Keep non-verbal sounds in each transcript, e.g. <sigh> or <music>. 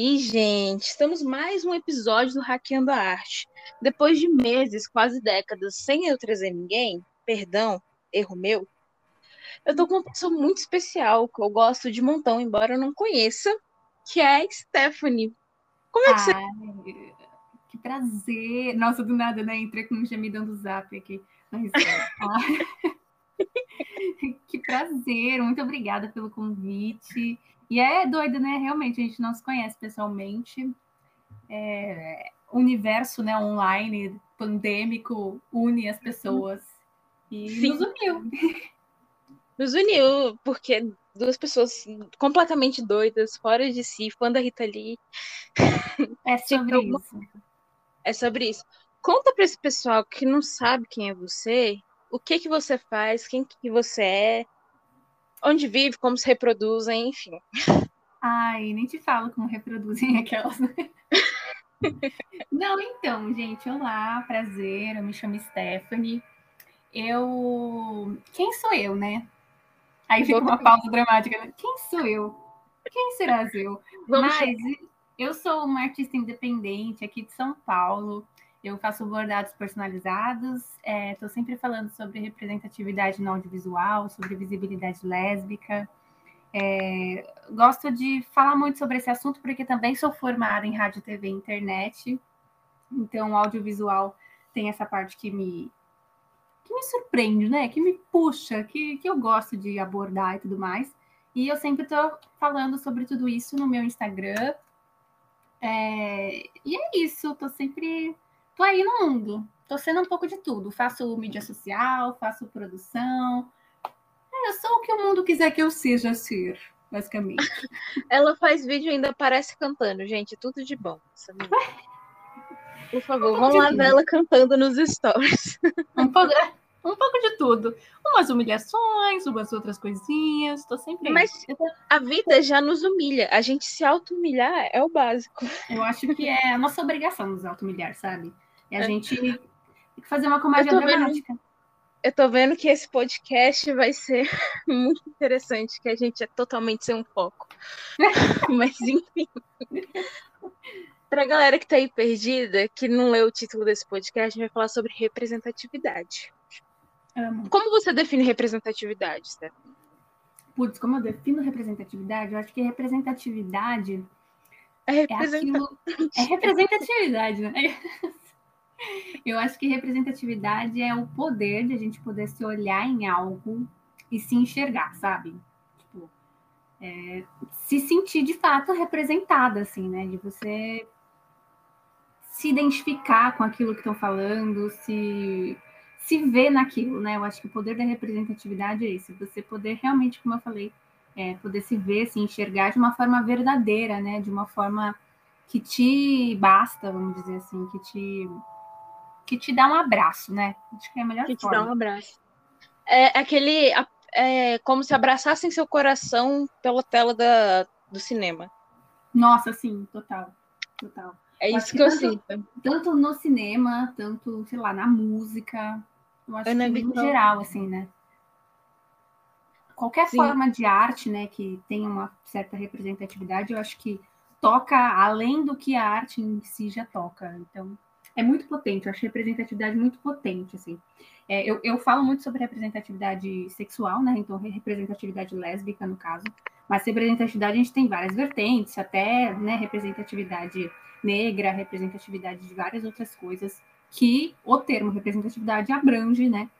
E, gente, estamos mais um episódio do Hackeando a Arte. Depois de meses, quase décadas, sem eu trazer ninguém, perdão, erro meu, eu tô com uma pessoa muito especial, que eu gosto de montão, embora eu não conheça, que é a Stephanie. Como é que você... Que prazer! Nossa, do nada, né? Entrei com um gemidão do zap aqui. Mas, <laughs> <laughs> que prazer! Muito obrigada pelo convite. E é doido, né? Realmente, a gente não se conhece pessoalmente. É, o universo né, online, pandêmico, une as pessoas. E Sim. nos uniu. <laughs> Nos uniu, porque duas pessoas completamente doidas, fora de si, fã da Rita Lee. É <laughs> sobre isso. É sobre isso. Conta para esse pessoal que não sabe quem é você, o que que você faz, quem que você é, onde vive, como se reproduzem, enfim. Ai, nem te falo como reproduzem <laughs> aquelas. Não, então, gente, olá, prazer, eu me chamo Stephanie. Eu. Quem sou eu, né? Aí fica uma pausa dramática. Né? Quem sou eu? Quem serás eu? Vamos Mas eu sou uma artista independente aqui de São Paulo. Eu faço bordados personalizados, estou é, sempre falando sobre representatividade no audiovisual, sobre visibilidade lésbica. É, gosto de falar muito sobre esse assunto porque também sou formada em rádio, TV e internet. Então, o audiovisual tem essa parte que me que me surpreende, né? Que me puxa, que, que eu gosto de abordar e tudo mais. E eu sempre estou falando sobre tudo isso no meu Instagram. É, e é isso, estou sempre tô aí no mundo, tô sendo um pouco de tudo. Faço mídia social, faço produção. É, eu sou o que o mundo quiser que eu seja ser, basicamente. <laughs> Ela faz vídeo e ainda parece cantando, gente. Tudo de bom. <laughs> Por favor, um vamos lá ver ela cantando nos stories. <laughs> Um pouco, um pouco de tudo. Umas humilhações, umas outras coisinhas. Tô sempre. Mas a vida já nos humilha. A gente se auto-humilhar é o básico. Eu acho que é a nossa obrigação nos auto-humilhar, sabe? E a é. gente tem que fazer uma comédia eu dramática. Vendo, eu tô vendo que esse podcast vai ser <laughs> muito interessante, que a gente é totalmente sem um foco. <laughs> Mas enfim. Pra galera que tá aí perdida, que não leu o título desse podcast, a gente vai falar sobre representatividade. Amo. Como você define representatividade, Stephanie? Putz, como eu defino representatividade? Eu acho que representatividade é, representatividade. é, aquilo... é representatividade, né? <laughs> Eu acho que representatividade é o poder de a gente poder se olhar em algo e se enxergar, sabe? Tipo, é, se sentir de fato representada, assim, né? De você se identificar com aquilo que estão falando, se, se ver naquilo, né? Eu acho que o poder da representatividade é isso, você poder realmente, como eu falei, é, poder se ver, se enxergar de uma forma verdadeira, né? De uma forma que te basta, vamos dizer assim, que te que te dá um abraço, né? Acho que é a melhor que forma. te dá um abraço. É aquele. É como se abraçassem seu coração pela tela da, do cinema. Nossa, sim, total. Total. É isso que, que eu tanto, sinto. Tanto no cinema, tanto, sei lá, na música. Eu acho Ana que no geral, assim, né? Qualquer sim. forma de arte, né, que tenha uma certa representatividade, eu acho que toca além do que a arte em si já toca. Então, é muito potente, eu acho representatividade muito potente, assim. É, eu, eu falo muito sobre representatividade sexual, né? Então, representatividade lésbica, no caso. Mas representatividade a gente tem várias vertentes, até né, representatividade negra, representatividade de várias outras coisas, que o termo representatividade abrange, né?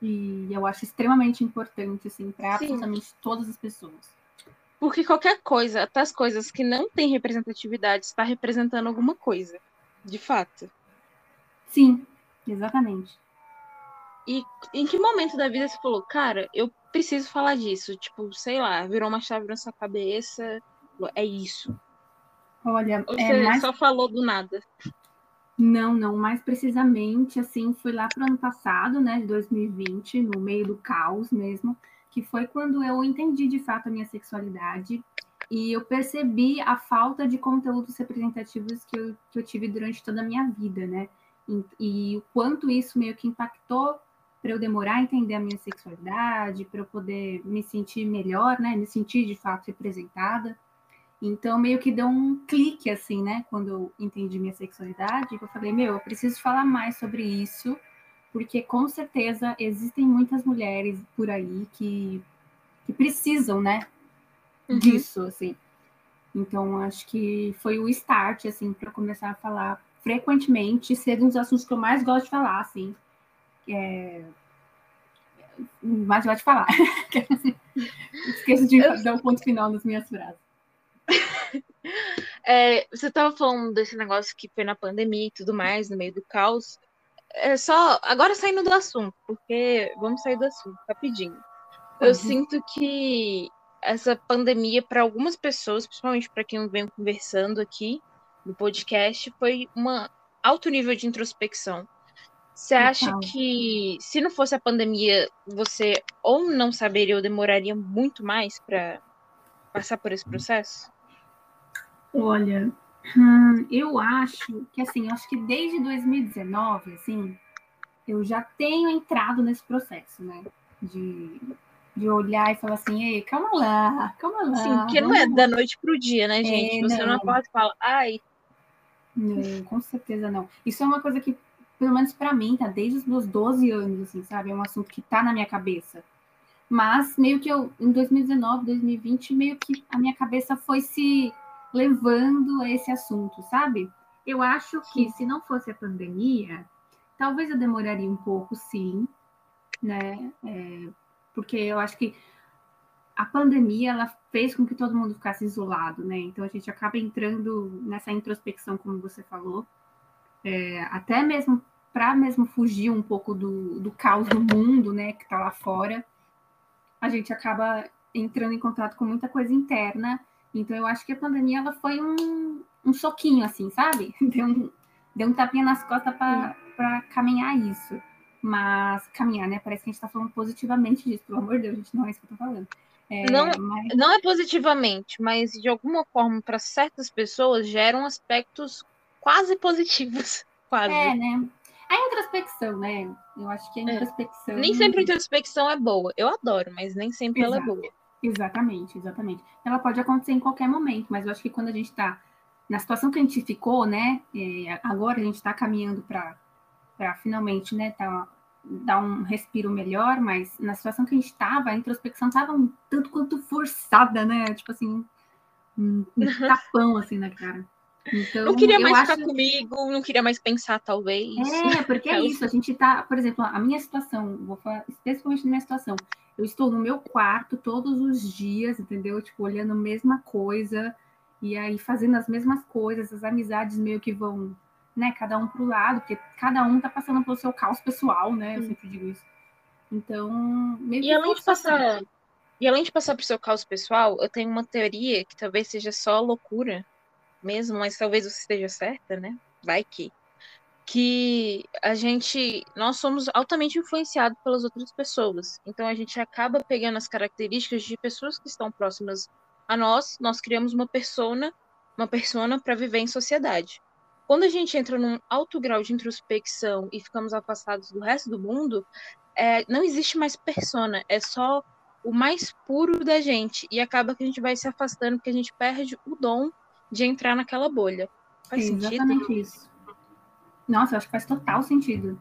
E eu acho extremamente importante, assim, para absolutamente todas as pessoas. Porque qualquer coisa, até as coisas que não têm representatividade, está representando alguma coisa de fato. Sim, exatamente. E em que momento da vida você falou, cara, eu preciso falar disso? Tipo, sei lá, virou uma chave na sua cabeça, é isso. Olha, Ou é você mais... só falou do nada? Não, não, mais precisamente, assim, foi lá pro ano passado, né, de 2020, no meio do caos mesmo, que foi quando eu entendi de fato a minha sexualidade e eu percebi a falta de conteúdos representativos que eu, que eu tive durante toda a minha vida, né? E, e o quanto isso meio que impactou para eu demorar a entender a minha sexualidade, para eu poder me sentir melhor, né? Me sentir de fato representada. Então, meio que deu um clique, assim, né? Quando eu entendi minha sexualidade, eu falei, meu, eu preciso falar mais sobre isso, porque com certeza existem muitas mulheres por aí que, que precisam, né? Uhum. Disso, assim. Então, acho que foi o start, assim, para começar a falar frequentemente, ser um dos assuntos que eu mais gosto de falar, assim. É... Mais gosto de falar. <laughs> Esqueço de dar o um ponto final nas minhas frases. <laughs> É, você estava falando desse negócio que foi na pandemia e tudo mais, no meio do caos. É só. Agora saindo do assunto, porque vamos sair do assunto rapidinho. Eu uhum. sinto que essa pandemia, para algumas pessoas, principalmente para quem vem conversando aqui no podcast, foi um alto nível de introspecção. Você acha então. que se não fosse a pandemia, você ou não saberia ou demoraria muito mais para passar por esse processo? Olha, hum, eu acho que assim, acho que desde 2019, assim, eu já tenho entrado nesse processo, né? De, de olhar e falar assim, ei, calma lá, calma lá. Sim, porque não é da noite pro dia, né, gente? É, Você não, não pode falar, ai. Não, com certeza não. Isso é uma coisa que, pelo menos para mim, tá desde os meus 12 anos, assim, sabe? É um assunto que tá na minha cabeça. Mas meio que eu, em 2019, 2020, meio que a minha cabeça foi se levando a esse assunto, sabe? Eu acho que se não fosse a pandemia, talvez eu demoraria um pouco, sim, né? É, porque eu acho que a pandemia ela fez com que todo mundo ficasse isolado, né? Então a gente acaba entrando nessa introspecção, como você falou, é, até mesmo para mesmo fugir um pouco do, do caos do mundo, né? Que está lá fora, a gente acaba entrando em contato com muita coisa interna então eu acho que a pandemia ela foi um, um soquinho, assim, sabe? <laughs> Deu um, deu um tapinha nas costas para caminhar isso. Mas caminhar, né? Parece que a gente está falando positivamente disso, pelo amor de Deus, gente, não é isso que eu tô falando. É, não, mas... não é positivamente, mas de alguma forma, para certas pessoas, geram aspectos quase positivos. <laughs> Quase. É, né? A introspecção, né? Eu acho que a é. introspecção. É. Nem sempre a introspecção é boa. Eu adoro, mas nem sempre Exato. ela é boa. Exatamente, exatamente. Ela pode acontecer em qualquer momento, mas eu acho que quando a gente está na situação que a gente ficou, né? É, agora a gente está caminhando para finalmente, né? Tá, dar um respiro melhor, mas na situação que a gente estava, a introspecção estava um tanto quanto forçada, né? Tipo assim, um, um tapão assim na cara. Então, não queria mais ficar comigo, não queria mais pensar, talvez. É, porque é <laughs> isso, a gente tá, por exemplo, a minha situação, vou falar especificamente da minha situação. Eu estou no meu quarto todos os dias, entendeu? Tipo, olhando a mesma coisa, e aí fazendo as mesmas coisas, as amizades meio que vão, né, cada um pro lado, porque cada um tá passando pelo seu caos pessoal, né? Eu sempre digo isso. Então, e além de passar, e além de passar pro seu caos pessoal, eu tenho uma teoria que talvez seja só loucura mesmo, mas talvez você esteja certa, né? Vai que. Que a gente, nós somos altamente influenciados pelas outras pessoas. Então a gente acaba pegando as características de pessoas que estão próximas a nós, nós criamos uma persona, uma persona para viver em sociedade. Quando a gente entra num alto grau de introspecção e ficamos afastados do resto do mundo, é, não existe mais persona, é só o mais puro da gente. E acaba que a gente vai se afastando, porque a gente perde o dom de entrar naquela bolha. Faz Sim, sentido? Exatamente isso. Nossa, eu acho que faz total sentido.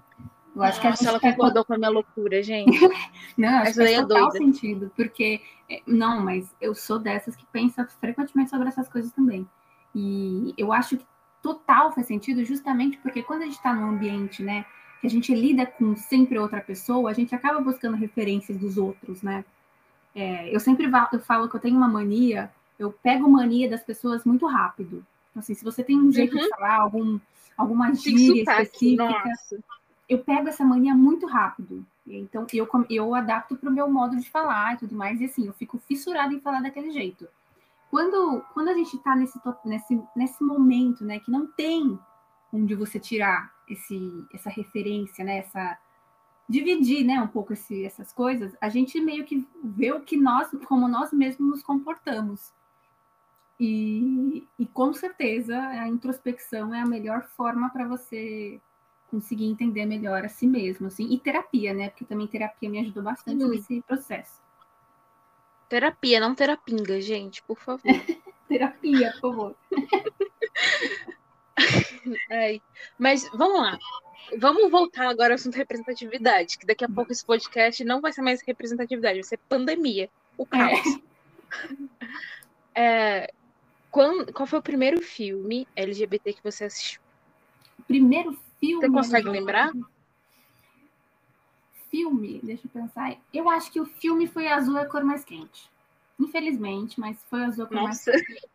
Eu acho Nossa, que ela concordou com a minha loucura, gente. <laughs> não, acho que faz é total doida. sentido, porque é, não, mas eu sou dessas que pensa frequentemente sobre essas coisas também. E eu acho que total faz sentido justamente porque quando a gente está num ambiente, né, que a gente lida com sempre outra pessoa, a gente acaba buscando referências dos outros, né? É, eu sempre eu falo que eu tenho uma mania eu pego mania das pessoas muito rápido. Então, assim, se você tem um jeito uhum. de falar, algum, alguma gíria específica, Nossa. eu pego essa mania muito rápido. Então, eu, eu adapto para o meu modo de falar e tudo mais, e assim, eu fico fissurada em falar daquele jeito. Quando, quando a gente está nesse, nesse, nesse momento, né, que não tem onde você tirar esse, essa referência, né, essa, dividir, né, um pouco esse, essas coisas, a gente meio que vê o que nós, como nós mesmos nos comportamos. E, e com certeza a introspecção é a melhor forma para você conseguir entender melhor a si mesmo, assim, e terapia, né? Porque também terapia me ajudou bastante nesse processo. Terapia, não terapinga, gente, por favor. <laughs> Terapia, por favor. <laughs> Ai, mas vamos lá. Vamos voltar agora ao assunto representatividade, que daqui a pouco esse podcast não vai ser mais representatividade, vai ser pandemia, o caos. <laughs> É. É, quando, qual foi o primeiro filme LGBT que você assistiu? Primeiro filme. Você consegue lembrar? Filme, deixa eu pensar. Eu acho que o filme foi Azul é a cor mais quente. Infelizmente, mas foi Azul é a cor nossa. mais <laughs> quente.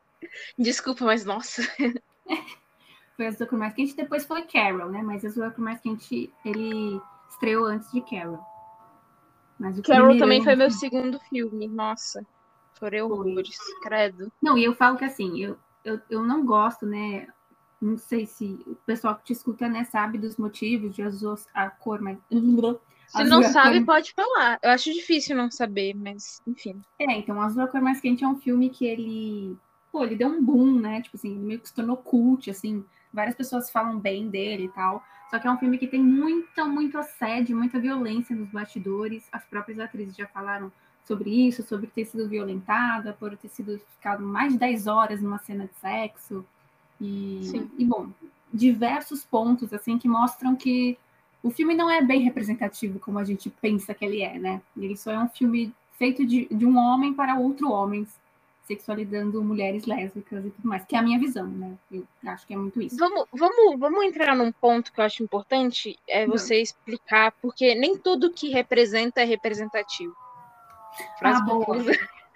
Desculpa, mas nossa. <laughs> foi Azul é a cor mais quente, depois foi Carol, né? Mas Azul é a cor mais quente, ele estreou antes de Carol. Mas o Carol também foi meu segundo filme, nossa. Chorei horrores, credo. Não, e eu falo que assim, eu, eu, eu não gosto, né? Não sei se o pessoal que te escuta, né, sabe dos motivos de azul a cor, mas. Se não sabe, cor... pode falar. Eu acho difícil não saber, mas enfim. É, então, Azul a Cor Mais Quente é um filme que ele. Pô, ele deu um boom, né? Tipo assim, meio que se tornou cult, assim. Várias pessoas falam bem dele e tal. Só que é um filme que tem muita, muito assédio, muita violência nos bastidores. As próprias atrizes já falaram sobre isso, sobre ter sido violentada, por ter sido ficado mais de 10 horas numa cena de sexo. E, e, bom, diversos pontos assim que mostram que o filme não é bem representativo como a gente pensa que ele é, né? Ele só é um filme feito de, de um homem para outro homem, sexualizando mulheres lésbicas e tudo mais, que é a minha visão, né? Eu acho que é muito isso. Vamos, vamos, vamos entrar num ponto que eu acho importante, é você explicar, porque nem tudo que representa é representativo. Frase ah, boa.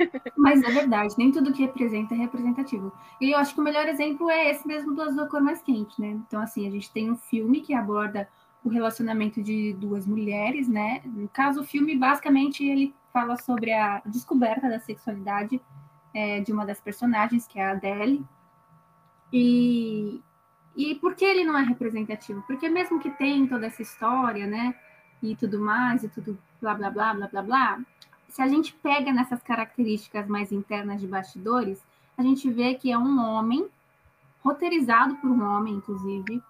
<laughs> Mas é verdade, nem tudo que representa é representativo. E eu acho que o melhor exemplo é esse mesmo do Azul Cor Mais Quente, né? Então, assim, a gente tem um filme que aborda o relacionamento de duas mulheres, né? No caso, o filme, basicamente, ele fala sobre a descoberta da sexualidade é, de uma das personagens, que é a Adele. E, e por que ele não é representativo? Porque mesmo que tem toda essa história, né? E tudo mais, e tudo blá, blá, blá, blá, blá, blá, se a gente pega nessas características mais internas de bastidores, a gente vê que é um homem, roteirizado por um homem, inclusive,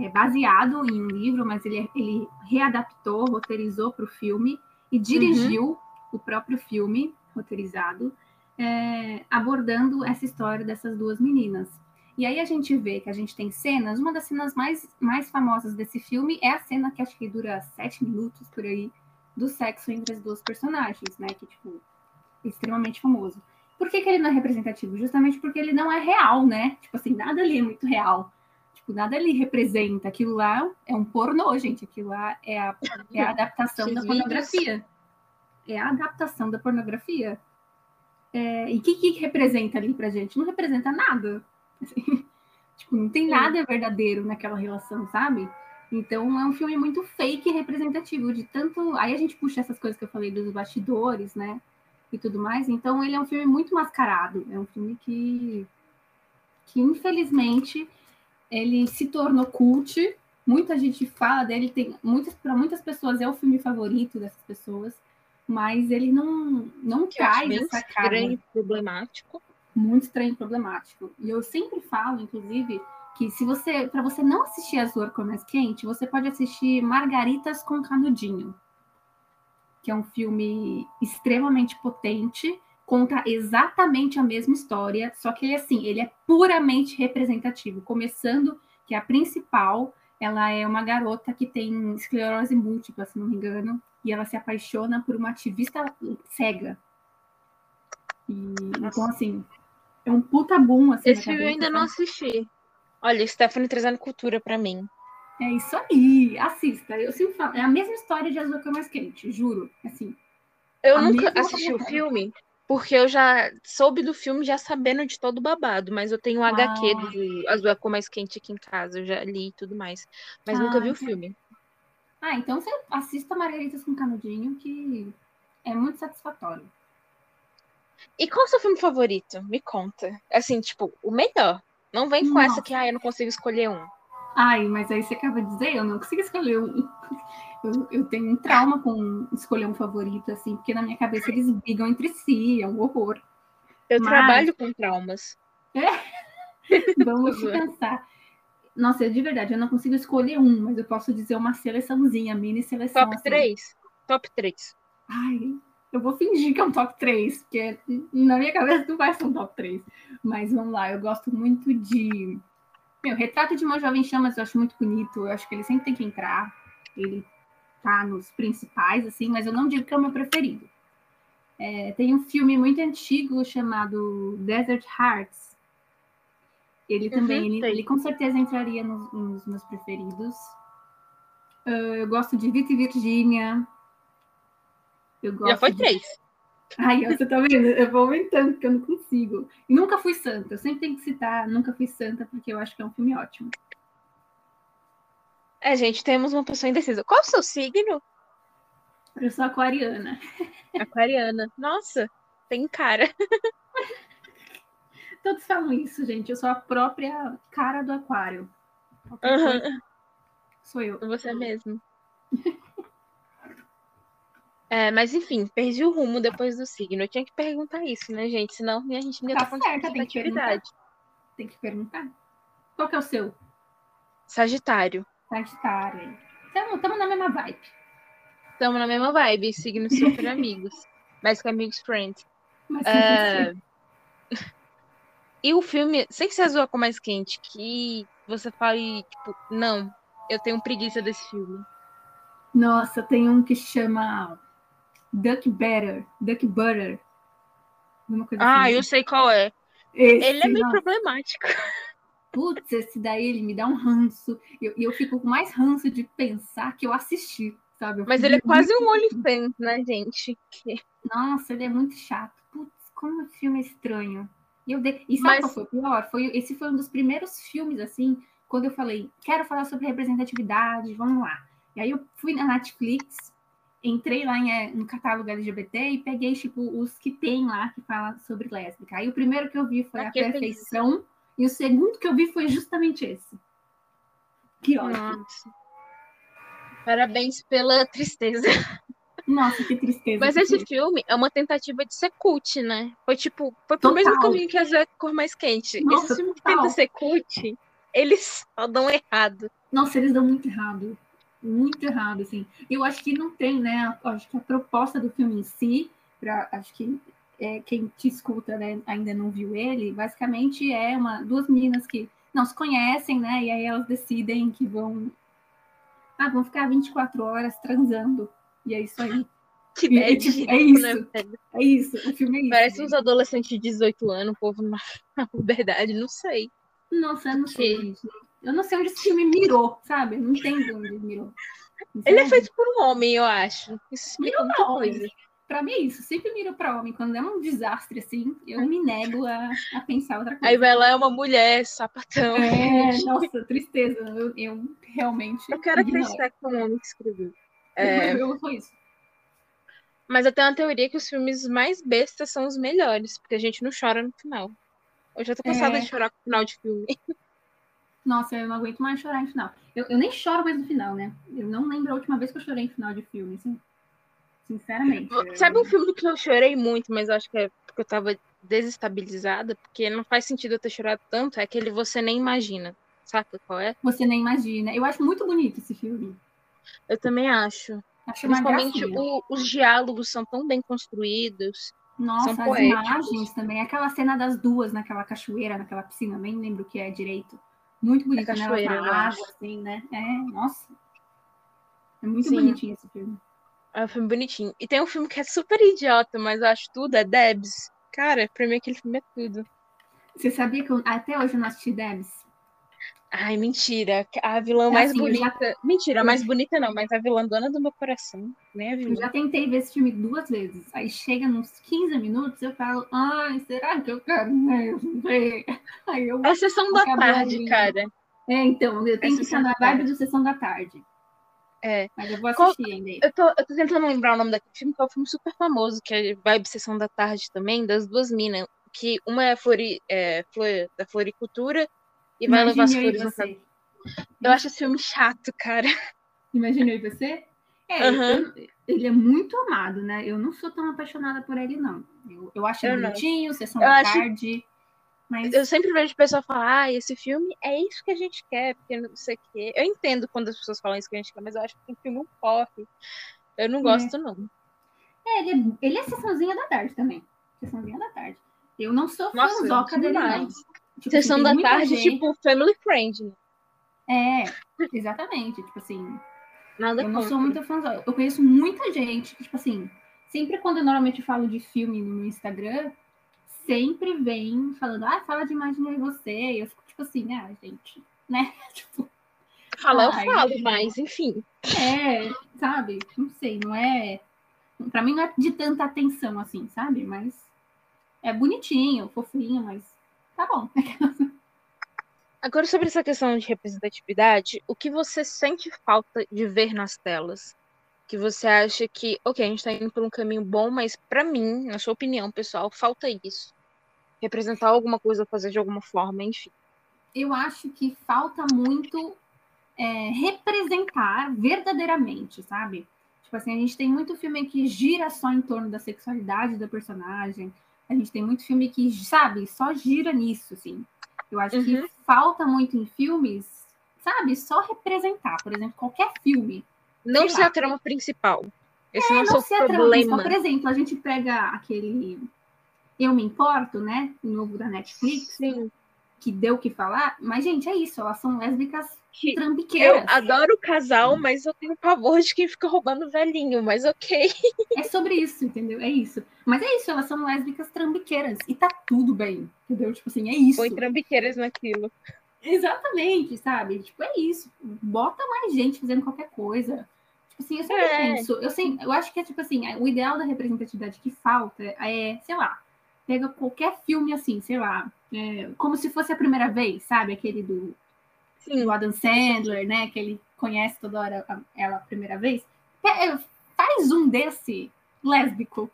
é baseado em um livro, mas ele, ele readaptou, roteirizou para o filme e dirigiu uhum. o próprio filme roteirizado, é, abordando essa história dessas duas meninas. E aí a gente vê que a gente tem cenas, uma das cenas mais, mais famosas desse filme é a cena que acho que dura sete minutos por aí, do sexo entre as duas personagens, né? Que, tipo, é extremamente famoso. Por que, que ele não é representativo? Justamente porque ele não é real, né? Tipo assim, nada ali é muito real. Nada ali representa. Aquilo lá é um pornô, gente. Aquilo lá é a, é a <laughs> adaptação da pornografia. É a adaptação da pornografia. É, e o que, que representa ali pra gente? Não representa nada. Assim, <laughs> tipo, não tem nada verdadeiro naquela relação, sabe? Então é um filme muito fake e representativo de tanto. Aí a gente puxa essas coisas que eu falei dos bastidores, né? E tudo mais. Então ele é um filme muito mascarado. É um filme que, que infelizmente, ele se tornou cult. Muita gente fala dele, tem muitas para muitas pessoas é o filme favorito dessas pessoas, mas ele não não que traz essa cara. Estranho, problemático. Muito estranho, problemático. E eu sempre falo, inclusive, que se você, para você não assistir Azul Cor Mais Quente, você pode assistir Margaritas com Canudinho, que é um filme extremamente potente, conta exatamente a mesma história, só que ele assim, ele é puramente representativo, começando que a principal, ela é uma garota que tem esclerose múltipla, se não me engano, e ela se apaixona por uma ativista cega. E, então, assim, é um puta boom. Assim, Esse filme eu ainda não assisti. Olha, Stephanie trazendo cultura para mim. É isso aí, assista. Eu sempre falo, é a mesma história de Azul Mais Quente, juro. Assim. Eu nunca assisti o filme, porque eu já soube do filme já sabendo de todo o babado, mas eu tenho o ah. HQ do Azul Cor Mais Quente aqui em casa, eu já li e tudo mais, mas ah, nunca vi o filme. Ah, então você assista Margaritas com Canudinho, que é muito satisfatório. E qual é o seu filme favorito? Me conta. Assim, tipo, o melhor. Não vem com Nossa. essa que, ah, eu não consigo escolher um. Ai, mas aí você acaba de dizer, eu não consigo escolher um. Eu, eu tenho um trauma com escolher um favorito, assim, porque na minha cabeça eles brigam entre si, é um horror. Eu mas... trabalho com traumas. É? <laughs> Vamos pensar. Nossa, de verdade, eu não consigo escolher um, mas eu posso dizer uma seleçãozinha, mini seleção. Top assim. 3? Top 3. Ai, Eu vou fingir que é um top 3, porque na minha cabeça não vai ser um top 3. Mas vamos lá, eu gosto muito de. Meu, Retrato de uma Jovem Chamas eu acho muito bonito. Eu acho que ele sempre tem que entrar. Ele tá nos principais, assim, mas eu não digo que é o meu preferido. É, tem um filme muito antigo chamado Desert Hearts. Ele também, uhum, ele, ele, com certeza entraria nos, nos meus preferidos. Uh, eu gosto de Vita e Virgínia. Já foi de... três. Ai, você tá vendo? Eu vou aumentando, porque eu não consigo. E nunca fui santa. Eu sempre tenho que citar Nunca Fui Santa, porque eu acho que é um filme ótimo. É, gente, temos uma pessoa indecisa. Qual o seu signo? Eu sou aquariana. Aquariana. Nossa, tem cara. <laughs> Todos falam isso, gente. Eu sou a própria cara do aquário. Uhum. Sou eu. Você mesmo. <laughs> É, mas enfim, perdi o rumo depois do signo. Eu tinha que perguntar isso, né, gente? Senão a gente não ia tá estar certo, tem que perguntar. Tem que perguntar. Qual que é o seu? Sagitário. Sagitário. Estamos na mesma vibe. Estamos na mesma vibe, signos super <laughs> amigos. Mais que amigos friends. É... E o filme, sem ser azul com mais quente, que você fale, tipo, não, eu tenho preguiça desse filme. Nossa, tem um que chama Duck Better, Duck Butter. ah, assim. eu sei qual é. Esse, ele é meio nossa. problemático. <laughs> Putz, esse daí ele me dá um ranço. E eu, eu, fico com mais ranço de pensar que eu assisti, sabe? Eu Mas ele é quase um OnlyFans, né, gente? Que... Nossa, ele é muito chato. Putz, como o filme é estranho. E, eu de... e sabe Mas... qual foi o pior? Foi, esse foi um dos primeiros filmes, assim, quando eu falei, quero falar sobre representatividade, vamos lá. E aí eu fui na Netflix, entrei lá em, é, no catálogo LGBT e peguei, tipo, os que tem lá que fala sobre lésbica. Aí o primeiro que eu vi foi Aqui A Perfeição, e o segundo que eu vi foi justamente esse. Que ótimo. Nossa. Parabéns pela tristeza. Nossa, que tristeza. Mas que esse filme é uma tentativa de ser cult, né? Foi tipo, foi pro mesmo caminho que a Zé Cor Mais Quente. Nossa, esse filme que tenta ser cult, eles só dão errado. Nossa, eles dão muito errado muito errado, assim. Eu acho que não tem, né? Acho que a proposta do filme em si, pra, acho que é, quem te escuta né, ainda não viu ele, basicamente é uma duas meninas que não se conhecem, né? E aí elas decidem que vão ah, vão ficar 24 horas transando. E é isso aí. Que e, é, tipo, é isso. Né, é isso. O filme é isso. Parece uns adolescentes de 18 anos, o povo <laughs> na, puberdade, não sei. Nossa, eu não sei, gente. Eu não sei onde esse filme mirou, sabe? não entendo onde ele mirou. Ele é feito por um homem, eu acho. Isso explica muita coisa. Pra mim é isso, sempre miro pra homem. Quando é um desastre assim, eu me nego a, a pensar outra coisa. Aí ela é uma mulher, sapatão. É, nossa, tristeza. Eu, eu realmente. Eu quero acreditar que foi um homem que escreveu. É... Eu, eu, isso. Mas eu tenho uma teoria que os filmes mais bestas são os melhores, porque a gente não chora no final. Eu já tô cansada é... de chorar com o final de filme. Nossa, eu não aguento mais chorar em final. Eu, eu nem choro mais no final, né? Eu não lembro a última vez que eu chorei em final de filme, assim. Sinceramente. Sabe um filme que eu chorei muito, mas acho que é porque eu tava desestabilizada, porque não faz sentido eu ter chorado tanto, é aquele Você Nem Imagina. Saca qual é? Você Nem Imagina. Eu acho muito bonito esse filme. Eu também acho. acho Principalmente o, os diálogos são tão bem construídos. Nossa, são as imagens também. Aquela cena das duas naquela cachoeira, naquela piscina, nem lembro o que é direito. Muito bonita, né? Ela na água, assim, né? É, nossa. É muito Sim. bonitinho esse filme. É um filme bonitinho. E tem um filme que é super idiota, mas eu acho tudo, é Debs. Cara, pra mim aquele filme é tudo. Você sabia que eu, até hoje eu não assisti Debs? Ai, mentira. A vilã é mais assim, bonita. Já... Mentira, mais bonita não, mas a vilã dona do meu coração. Nem a vilã. Eu já tentei ver esse filme duas vezes. Aí chega nos 15 minutos, eu falo, ai, será que eu quero mesmo ver? Aí eu. É sessão da tarde, cara. É, então, eu tenho é que estar na vibe do sessão da tarde. É. Mas eu vou assistir Qual... ainda. Eu tô, eu tô tentando lembrar o nome daquele filme, que é um filme super famoso, que é Vibe Sessão da Tarde também, das duas minas. Que uma é, flori, é flor, da floricultura e vai levar as flores no cabelo. Eu acho esse filme chato, cara. Imaginei você? É, uhum. eu, ele é muito amado, né? Eu não sou tão apaixonada por ele, não. Eu, eu acho ele bonitinho, sessão eu da acho... tarde. Mas... Eu sempre vejo pessoas falar, ah, esse filme é isso que a gente quer, porque não sei o quê. Eu entendo quando as pessoas falam isso que a gente quer, mas eu acho que tem filme um porre. Eu não é. gosto, é. não. É, ele é, ele é sessãozinha da tarde também. Sessãozinha da tarde. Eu não sou Nossa, fãzoca dele, não. Tipo, Sessão da tarde, gente- tipo Family Friend. né? É, exatamente. Tipo assim, Nada eu não contra. sou muito fã. Eu conheço muita gente tipo assim, sempre quando eu normalmente falo de filme no Instagram, sempre vem falando, ah, fala de Imagina e você. E eu fico tipo assim, ah, gente, né? <laughs> Tipo, Falar eu falo, mas enfim. é, sabe? Não sei, não é. Pra mim não é de tanta atenção assim, sabe? Mas é bonitinho, fofinho, mas tá bom. <laughs> Agora, sobre essa questão de representatividade, o que você sente falta de ver nas telas? Que você acha que, ok, a gente tá indo por um caminho bom, mas pra mim, na sua opinião, pessoal, falta isso. Representar alguma coisa, fazer de alguma forma, enfim. eu acho que falta muito é, representar verdadeiramente, sabe? Tipo assim, a gente tem muito filme que gira só em torno da sexualidade da personagem. A gente tem muito filme que, sabe, só gira nisso, assim. Eu acho Uhum. que falta muito em filmes, sabe, só representar. Por exemplo, qualquer filme. Não ser a trama principal. Esse não é o Não seu ser a trama principal. problema. Por exemplo, a gente pega aquele Eu Me Importo, né? O novo da Netflix, Sim. que deu o que falar. Mas, gente, é isso. Elas são lésbicas Que Eu trambiqueiras. adoro o casal, mas eu tenho pavor de quem fica roubando velhinho, mas ok. É sobre isso, entendeu? É isso. Mas é isso, elas são lésbicas trambiqueiras. E tá tudo bem, entendeu? Tipo assim, é isso. Põe trambiqueiras naquilo. Exatamente, sabe? Tipo, é isso. Bota mais gente fazendo qualquer coisa. Tipo assim, eu sempre É. penso, eu, sempre, eu acho que é tipo assim, o ideal da representatividade que falta é, sei lá, pega qualquer filme assim, sei lá, é, como se fosse a primeira vez, sabe? Aquele do, Sim. do Adam Sandler, né? Que ele conhece toda hora a- ela a primeira vez. Pe- Faz um desse lésbico.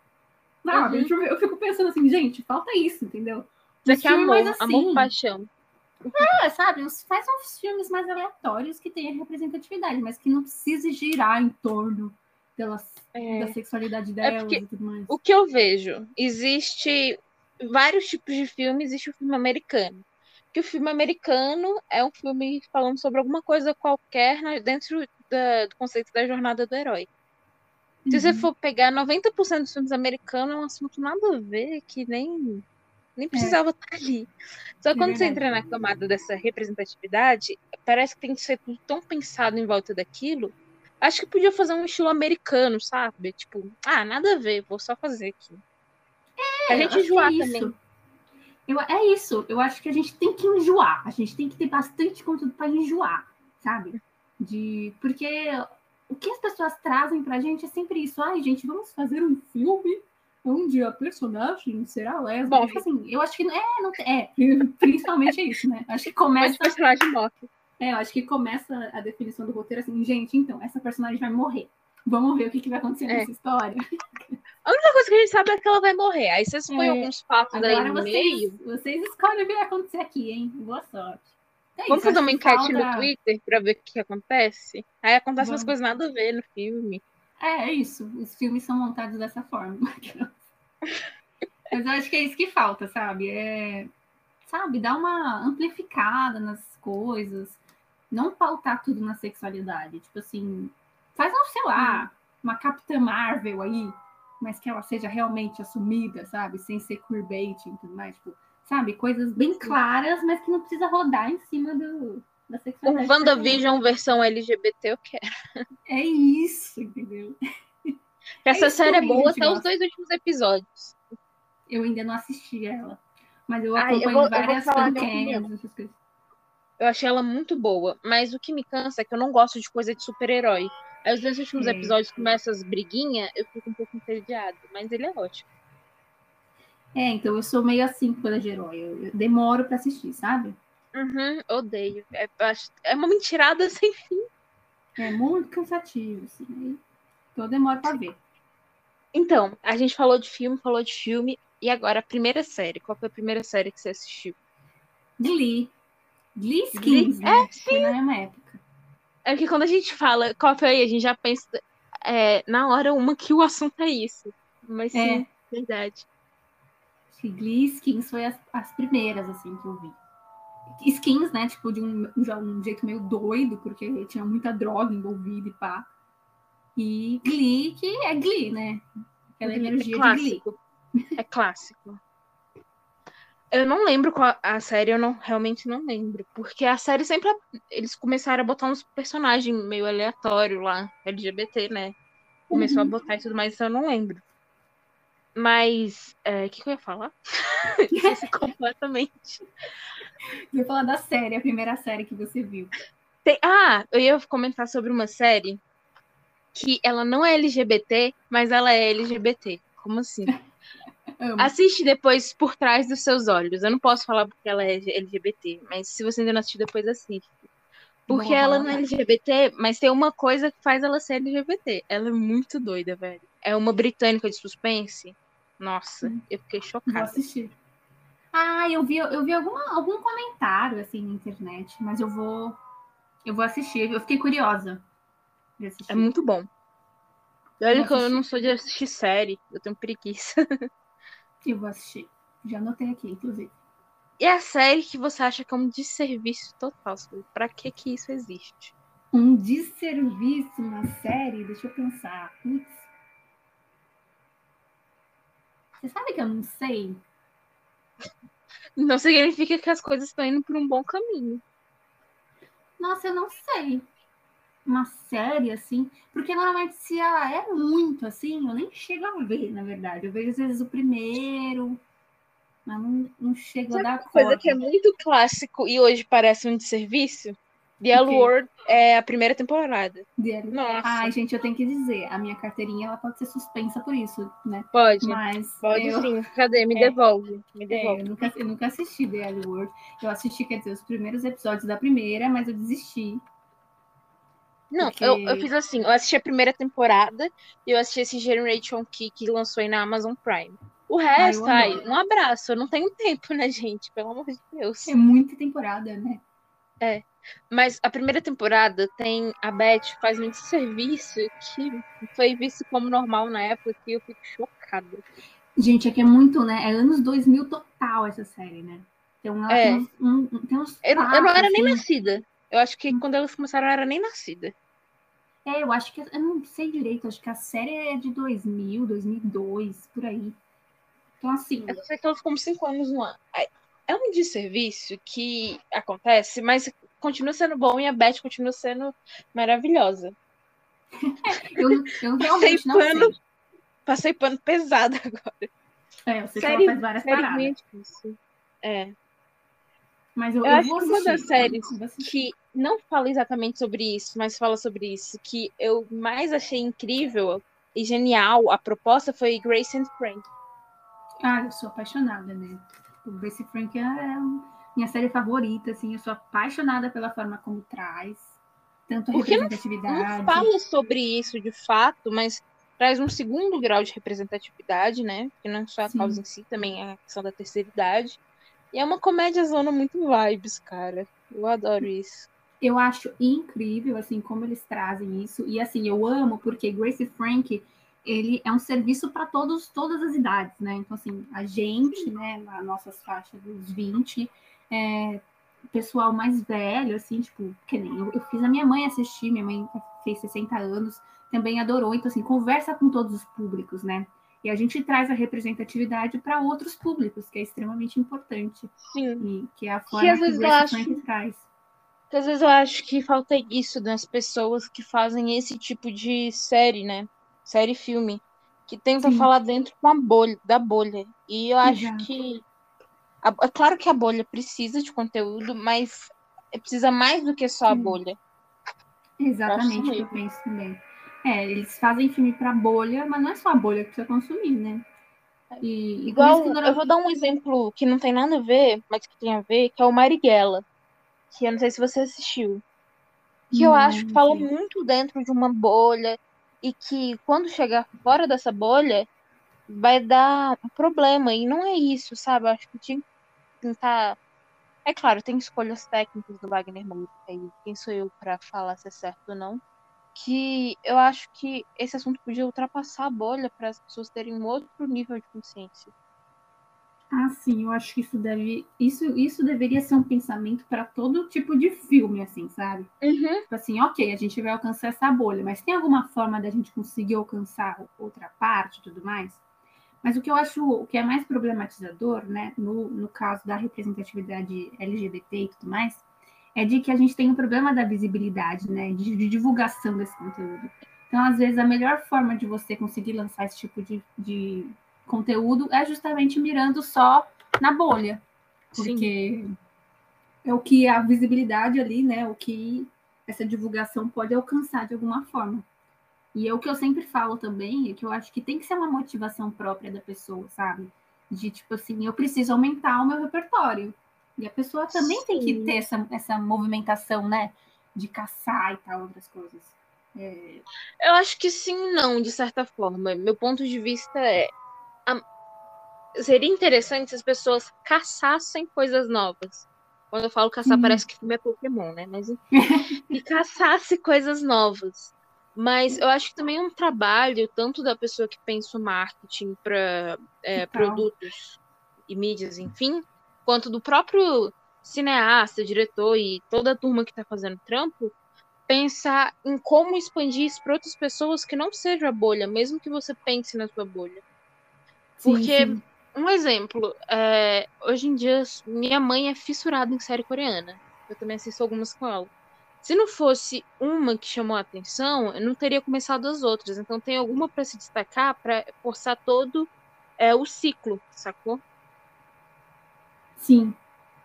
Sabe? Uhum. Tipo, Eu fico pensando assim, gente, falta isso, entendeu? Uns aqui é amor, mais amor, assim. paixão. É, sabe? Faz uns filmes mais aleatórios que tenham representatividade, mas que não precise girar em torno delas, É. da sexualidade delas porque e tudo mais. O que eu vejo, existe vários tipos de filme, existe o filme americano. Que o filme americano é um filme falando sobre alguma coisa qualquer dentro da- do conceito da jornada do herói. Se você Uhum. for pegar 90% dos filmes americanos, é um assunto nada a ver, que nem, nem precisava estar ali. Só que É quando você entra na camada dessa representatividade, parece que tem que ser tudo tão pensado em volta daquilo. Acho que podia fazer um estilo americano, sabe? Tipo, ah, nada a ver, vou só fazer aqui. É, eu gente enjoar é também. isso. Eu, é isso. Eu acho que a gente tem que enjoar. A gente tem que ter bastante conteúdo para enjoar, sabe? De, porque o que as pessoas trazem pra gente é sempre isso. Ai, gente, vamos fazer um filme onde a personagem será lésbica. Morre. Tipo assim, eu acho que é, não é, <laughs> principalmente é isso, né? Acho que Mas começa o personagem morre. É, eu acho que começa a definição do roteiro assim, gente, então, essa personagem vai morrer. Vamos ver o que, que vai acontecer É. nessa história. A única coisa que a gente sabe é que ela vai morrer. Aí vocês põem É. alguns fatos aí Agora no vocês, meio. vocês escolhem o que vai acontecer aqui, hein? Boa sorte. É Vamos isso, fazer uma que enquete no falta- Twitter pra ver o que acontece? Aí acontecem umas coisas nada a ver no filme. É, é isso. Os filmes são montados dessa forma. <laughs> Mas eu acho que é isso que falta, sabe? É, sabe, dar uma amplificada nas coisas. Não pautar tudo na sexualidade. Tipo assim, faz um, sei lá, uma Capitã Marvel aí, mas que ela seja realmente assumida, sabe? Sem ser queerbaiting e tudo mais. Tipo, sabe? Coisas bem claras, mas que não precisa rodar em cima do, da O sexualidade. WandaVision versão LGBT eu quero. É isso, entendeu? Essa isso série é boa até os gosta. dois últimos episódios. Eu ainda não assisti ela. Mas eu Ai, acompanho vou- eu vou várias campanhas, essas coisas. Eu achei ela muito boa. Mas o que me cansa é que eu não gosto de coisa de super-herói. Aí os dois últimos É. episódios começam as briguinhas, eu fico um pouco entediada. Mas ele é ótimo. É, então eu sou meio assim com coisa de herói. Eu, eu demoro pra assistir, sabe? Uhum, odeio. É, é uma mentirada <laughs> sem fim. É muito cansativo, assim. Então eu demoro pra ver. Então, a gente falou de filme, falou de filme. E agora, a primeira série. Qual foi a primeira série que você assistiu? Glee. Glee Skins, Glee? né? Foi na mesma época. É que quando a gente fala foi aí, a gente já pensa é, na hora uma que o assunto é isso. Mas sim, É. verdade. Glee Skins foi as, as primeiras, assim, que eu vi. Skins, né? Tipo, de um, já um jeito meio doido, porque tinha muita droga envolvida e pá. E Glee, que é Glee, né? Aquela energia é de clássico. É clássico. <laughs> Eu não lembro qual a série, eu não realmente não lembro. Porque a série sempre. Eles começaram a botar uns personagens meio aleatórios lá, LGBT, né? Começou Uhum. a botar e tudo mais, então eu não lembro. Mas. é, O que, que eu ia falar? <laughs> <laughs> Esqueci completamente. Eu ia falar da série, a primeira série que você viu. Tem- Ah, eu ia comentar sobre uma série que ela não é LGBT, mas ela é LGBT. Como assim? Amo. Assiste depois por trás dos seus olhos. Eu não posso falar porque ela é LGBT, mas se você ainda não assistiu, depois assiste. Porque Boa. ela não é LGBT, mas tem uma coisa que faz ela ser LGBT. Ela é muito doida, velho. É uma britânica de suspense. Nossa, eu fiquei Vou chocada. assistir. Ah, eu vi, eu vi alguma, algum comentário assim na internet, mas eu vou. Eu vou assistir. Eu fiquei curiosa de assistir. É muito bom. E olha Vou que eu não sou de assistir série, eu tenho preguiça. <laughs> Eu vou assistir. Já anotei aqui, inclusive. E a série que você acha que é um desserviço total? Pra que que isso existe? Um desserviço na série, deixa eu pensar. Putz. Você sabe que eu não sei? <laughs> Não significa que as coisas estão indo por um bom caminho. Nossa, eu não sei. Uma série assim. Porque normalmente, se ela é muito assim, eu nem chego a ver, na verdade. Eu vejo às vezes o primeiro, mas não, não chego a dar Coisa conta. que é muito clássico e hoje parece um desserviço. The L O quê? Word é a primeira temporada. Nossa, Ai, gente, eu tenho que dizer, a minha carteirinha ela pode ser suspensa por isso, né? pode. Mas Pode eu, sim. Cadê? Me É. devolve. Me é, devolve. eu, nunca, eu nunca assisti The L Word. Eu assisti, quer dizer, os primeiros episódios da primeira, mas eu desisti. Não, porque- eu, eu fiz assim, eu assisti a primeira temporada e eu assisti esse Generation Key que lançou aí na Amazon Prime. O resto, ai, adoro. um abraço. Eu não tenho tempo, né, gente? Pelo amor de Deus. É muita temporada, né? Mas a primeira temporada tem a Beth faz um serviço que foi visto como normal na época que eu fico chocada. Gente, é que é muito, né? É anos 2000 total essa série, né? Então ela É. tem uns, um- tem uns Eu, não- eu não era nem assim. nascida. Eu acho que quando elas começaram, eu era nem nascida. É, eu acho que eu não sei direito, acho que a série é de 2000, 2002, por aí. Então assim, Eu sei que elas ficam cinco anos no ar. É- um desserviço que acontece, mas continua sendo bom e a Beth continua sendo maravilhosa. <laughs> eu, eu realmente não pano. sei. Passei pano pesado agora. É, eu sei que ela faz várias Série paradas. é. Mas eu, Eu eu acho que uma das séries que não fala exatamente sobre isso, mas fala sobre isso, que eu mais achei incrível e genial a proposta foi Grace and Frank. Ah, eu sou apaixonada, né? O Grace Frank é minha série favorita, assim. Eu sou apaixonada pela forma como traz. Tanto a Porque não- representatividade. Não fala sobre isso de fato, mas traz um segundo grau de representatividade, né? Que não é só a Sim. causa em si, também é a questão da terceira idade. E é uma comédia zona muito vibes, cara. Eu adoro isso. Eu acho incrível, assim, como eles trazem isso. E, assim, eu amo porque Grace Frank, ele é um serviço para todos, todas as idades, né? Então, assim, a gente, né, na nossas faixas dos 20, é, pessoal mais velho, assim, tipo, que nem eu, eu fiz a minha mãe assistir, minha mãe fez 60 anos, também adorou. Então, assim, conversa com todos os públicos, né? E a gente traz a representatividade para outros públicos, que é extremamente importante. Sim. E que é a forma que eu Grace acho- Frank traz. Porque às vezes eu acho que falta isso das pessoas que fazem esse tipo de série, né? Série filme. Que tentam Sim. falar dentro com a bolha, da bolha. E eu acho Exato. que. É claro que a bolha precisa de conteúdo, mas precisa mais do que só a bolha. Exatamente, Acho eu penso também. É, eles fazem filme pra bolha, mas não é só a bolha que precisa consumir, né? E, e Igual, eu vou dar um exemplo que não tem nada a ver, mas que tem a ver, que é o Marighella. Que eu não sei se você assistiu. Que eu acho que fala muito dentro de uma bolha e que quando chegar fora dessa bolha vai dar um problema. E não é isso, sabe? Eu acho que tinha que tentar. É claro, tem escolhas técnicas do Wagner Moura, aí quem sou eu pra falar se é certo ou não. Que eu acho que esse assunto podia ultrapassar a bolha para as pessoas terem um outro nível de consciência. Ah, sim, eu acho que isso deve. Isso, isso deveria ser um pensamento para todo tipo de filme, assim, sabe? Uhum. Tipo assim, ok, a gente vai alcançar essa bolha, mas tem alguma forma da gente conseguir alcançar outra parte e tudo mais? Mas o que eu acho o que é mais problematizador, né, no, no caso da representatividade LGBT e tudo mais, é de que a gente tem um problema da visibilidade, né, de, de divulgação desse conteúdo. Então, às vezes, a melhor forma de você conseguir lançar esse tipo de, de conteúdo é justamente mirando só na bolha. Porque Sim. é o que a visibilidade ali, né? O que essa divulgação pode alcançar de alguma forma. E é o que eu sempre falo também, é que eu acho que tem que ser uma motivação própria da pessoa, sabe? De tipo assim, eu preciso aumentar o meu repertório. E a pessoa também Sim. tem que ter essa, essa movimentação, né? De caçar e tal, outras coisas. É... Eu acho que sim não, de certa forma. Meu ponto de vista é. Seria interessante se as pessoas caçassem coisas novas. Quando eu falo caçar, parece que filme é Pokémon, né? Mas <laughs> e caçasse coisas novas. Mas eu acho que também é um trabalho, tanto da pessoa que pensa o marketing para é, produtos e mídias, enfim, quanto do próprio cineasta, diretor e toda a turma que está fazendo trampo, pensar em como expandir isso para outras pessoas que não seja a bolha, mesmo que você pense na sua bolha. Porque, sim, sim. um exemplo, é, hoje em dia, minha mãe é fissurada em série coreana. Eu também assisto algumas com ela. Se não fosse uma que chamou a atenção, eu não teria começado as outras. Então tem alguma para se destacar para forçar todo é, o ciclo, sacou? Sim.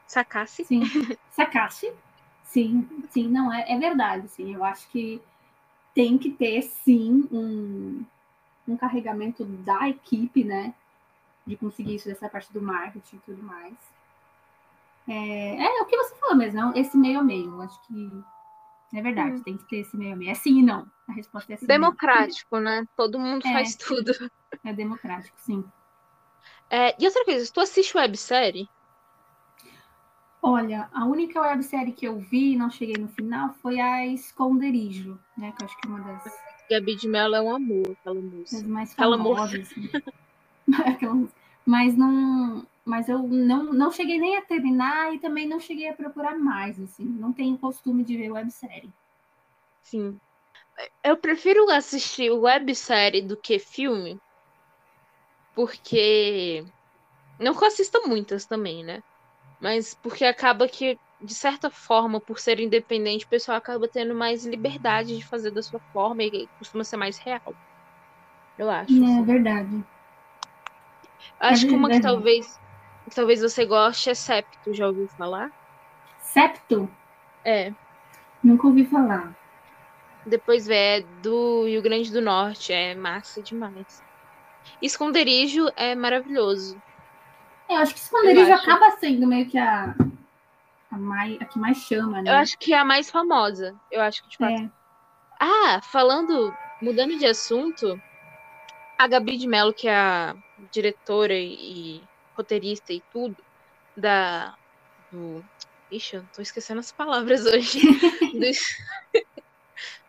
Sacasse? Sim. <laughs> Sacasse? Sim, sim, não, é, é verdade, sim. Eu acho que tem que ter, sim, um, um carregamento da equipe, né? De conseguir isso dessa parte do marketing e tudo mais. É, é o que você falou mesmo, esse meio a meio. Acho que é verdade, hum. tem que ter esse meio a meio. É sim e não. A resposta é sim. Democrático, né? Todo mundo é, faz tudo. É democrático, sim. É, e outra coisa, tu assiste websérie? Olha, a única websérie que eu vi e não cheguei no final foi a Esconderijo, né? Que eu acho que é uma das. Gabi de Mello é um amor, aquela música. Famosas. Assim. <laughs> mas não, mas eu não, não cheguei nem a terminar e também não cheguei a procurar mais, assim, não tenho costume de ver websérie. Sim. Eu prefiro assistir websérie do que filme, porque não que eu assista muitas também, né? Mas porque acaba que, de certa forma, por ser independente, o pessoal acaba tendo mais liberdade de fazer da sua forma e costuma ser mais real. Eu acho. É assim. verdade. Acho que uma que talvez, que talvez você goste é Septo, já ouviu falar? Septo? É. Nunca ouvi falar. Depois é do Rio Grande do Norte, é massa demais. Esconderijo é maravilhoso. É, eu acho que esconderijo acaba sendo meio que a, a, mais, a que mais chama, né? Eu acho que é a mais famosa. Eu acho que, tipo. É. Ah, falando, mudando de assunto, a Gabi de Mello, que é a diretora e, roteirista e tudo, da. Do, ixi, eu tô esquecendo as palavras hoje. <laughs> do,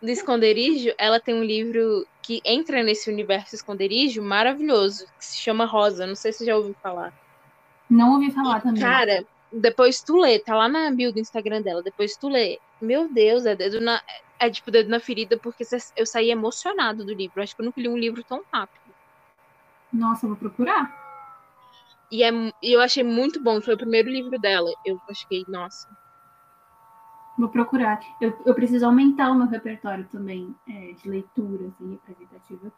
do esconderijo, ela tem um livro que entra nesse universo esconderijo maravilhoso, que se chama Rosa. Não sei se você já ouviu falar. Não ouvi falar e, também. Cara, depois tu lê, tá lá na bio do Instagram dela, depois tu lê. Meu Deus, é dedo na. É tipo dedo na ferida, porque eu saí emocionado do livro. Acho que eu nunca li um livro tão rápido. Nossa, vou procurar. E, é, eu achei muito bom, foi o primeiro livro dela. Eu achei, nossa. Vou procurar. Eu, eu preciso aumentar o meu repertório também é, de leitura assim, representativa.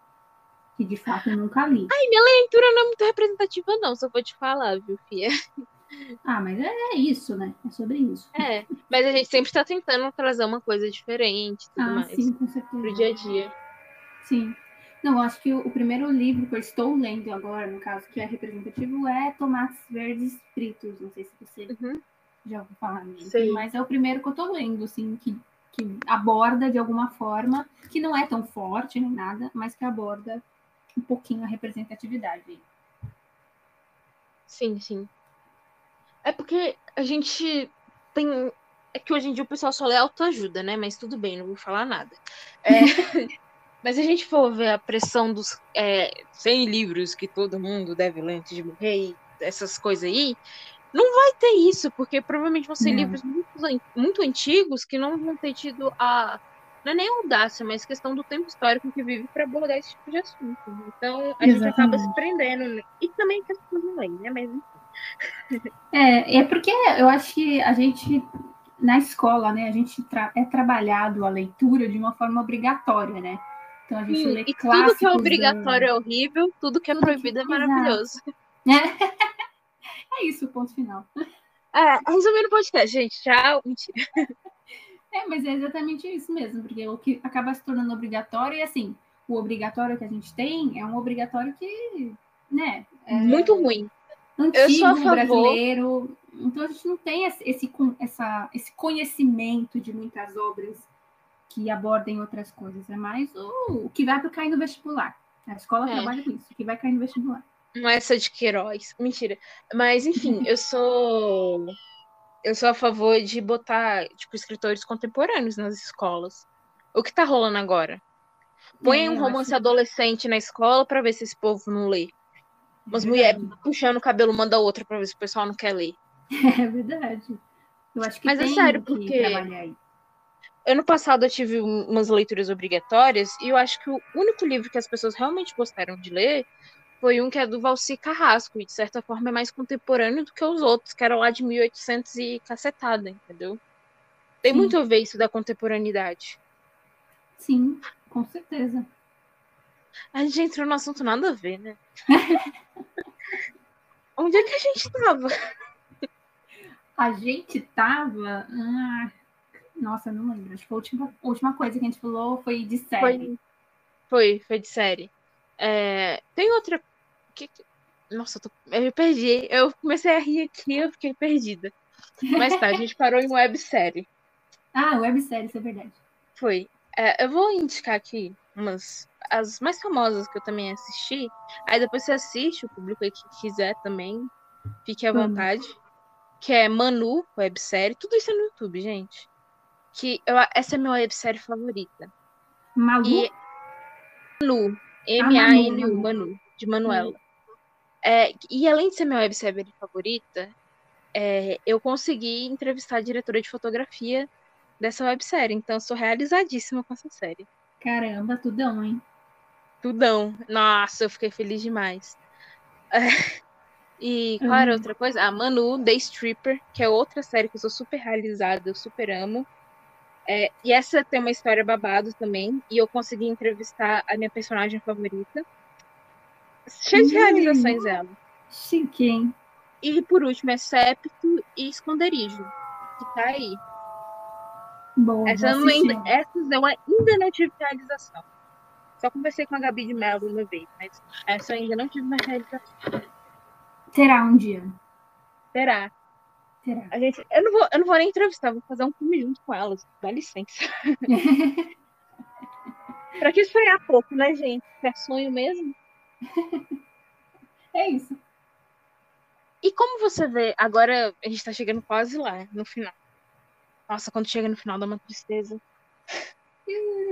Que de fato eu nunca li. Ai, minha leitura não é muito representativa, não, só vou te falar, viu, Fia? <laughs> Ah, mas é, é isso, né? É sobre isso. É, mas a gente sempre está tentando trazer uma coisa diferente tudo ah, mais. Sim, com certeza. Pro dia a dia. Sim. Não, acho que o, o, primeiro livro que eu estou lendo agora, no caso, que é representativo, é Tomates Verdes Fritos. Não sei se você uhum. já ouviu falar nisso. Mas é o primeiro que eu estou lendo, assim, que, que aborda de alguma forma, que não é tão forte nem nada, mas que aborda um pouquinho a representatividade. Sim, sim. É porque a gente tem. É que hoje em dia o pessoal só lê autoajuda, né? Mas tudo bem, não vou falar nada. É... <laughs> Mas se a gente for ver a pressão dos é, 100 livros que todo mundo deve ler antes de morrer, essas coisas aí, não vai ter isso, porque provavelmente vão ser Não. livros muito, muito antigos que não vão ter tido a. Não é nem audácia, mas questão do tempo histórico que vive para abordar esse tipo de assunto. Então a gente acaba se Exatamente. prendendo. né? E também que as pessoas não leem, né? Mas É, é porque eu acho que a gente, na escola, né, a gente tra- é trabalhado a leitura de uma forma obrigatória, né? Então a gente Sim, lê e tudo que é clássicos da- obrigatório é horrível, tudo que é Tudo que- proibido é exato. maravilhoso. <laughs> É isso, ponto final. É, resumindo o podcast, gente. Tchau. Mentira. É, mas é exatamente isso mesmo, porque o que acaba se tornando obrigatório, e assim, o obrigatório que a gente tem é um obrigatório que, né, é Muito ruim. Antigo, brasileiro. Então a gente não tem esse, esse, essa, esse conhecimento de muitas obras que abordem outras coisas. É mais o, o que vai para cair no vestibular. A escola É. trabalha com isso, o que vai cair no vestibular. Não é essa de Queiroz. Mentira. Mas, enfim, eu sou. Eu sou a favor de botar, tipo, escritores contemporâneos nas escolas. O que tá rolando agora? Põe É, um romance adolescente na escola pra ver se esse povo não lê. Umas É mulheres puxando o cabelo uma da outra pra ver se o pessoal não quer ler. <laughs> É verdade. Eu acho que Mas é tem sério, que porque- trabalhar aí. Ano passado eu tive um- umas leituras obrigatórias e eu acho que o único livro que as pessoas realmente gostaram de ler foi um que é do Valci Carrasco, e de certa forma é mais contemporâneo do que os outros, que eram lá de 1800 e cacetada, entendeu? Tem Sim. muito a ver isso da contemporaneidade. Sim, com certeza. A gente entrou no assunto nada a ver, né? <laughs> Onde é que a gente tava? A gente tava. ah, nossa, não lembro. Acho que a última, última coisa que a gente falou foi de série. Foi, foi, foi de série. É, tem outra. que- Nossa, eu, tô- eu me perdi. Eu comecei a rir aqui eu fiquei perdida. Mas tá, a gente parou em websérie. <laughs> Ah, websérie, isso é verdade. Foi. É, eu vou indicar aqui umas. As mais famosas que eu também assisti. Aí depois você assiste, o público aí que quiser também. Fique à vontade. Que é Manu, websérie. Tudo isso é no YouTube, gente. Que eu, essa é minha websérie favorita. Malu? E Manu, M-A-N-U, Manu. De Manuela. É, e além de ser minha websérie favorita, é, eu consegui entrevistar a diretora de fotografia dessa websérie. Então, eu sou realizadíssima com essa série. Caramba, tudão, hein? Tudão. Nossa, eu fiquei feliz demais. É, E qual era Uhum. outra coisa? A Manu, The Stripper, que é outra série que eu sou super realizada, eu super amo. É, e essa tem uma história babado também. E eu consegui entrevistar a minha personagem favorita. Cheia de realizações ela. Chique, hein? E por último é Septo e Esconderijo, que tá aí. Bom, Essa eu ainda, essas eu ainda não tive realização. Só conversei com a Gabi de Mello uma vez, mas essa eu ainda não tive uma realização. Terá um dia. Será? A gente, eu, não vou, eu não vou nem entrevistar, vou fazer um filme junto com elas. Dá licença. <laughs> pra que sonhar pouco, né, gente? É sonho mesmo. É isso. E como você vê, agora a gente tá chegando quase lá, no final. Nossa, quando chega no final dá uma tristeza.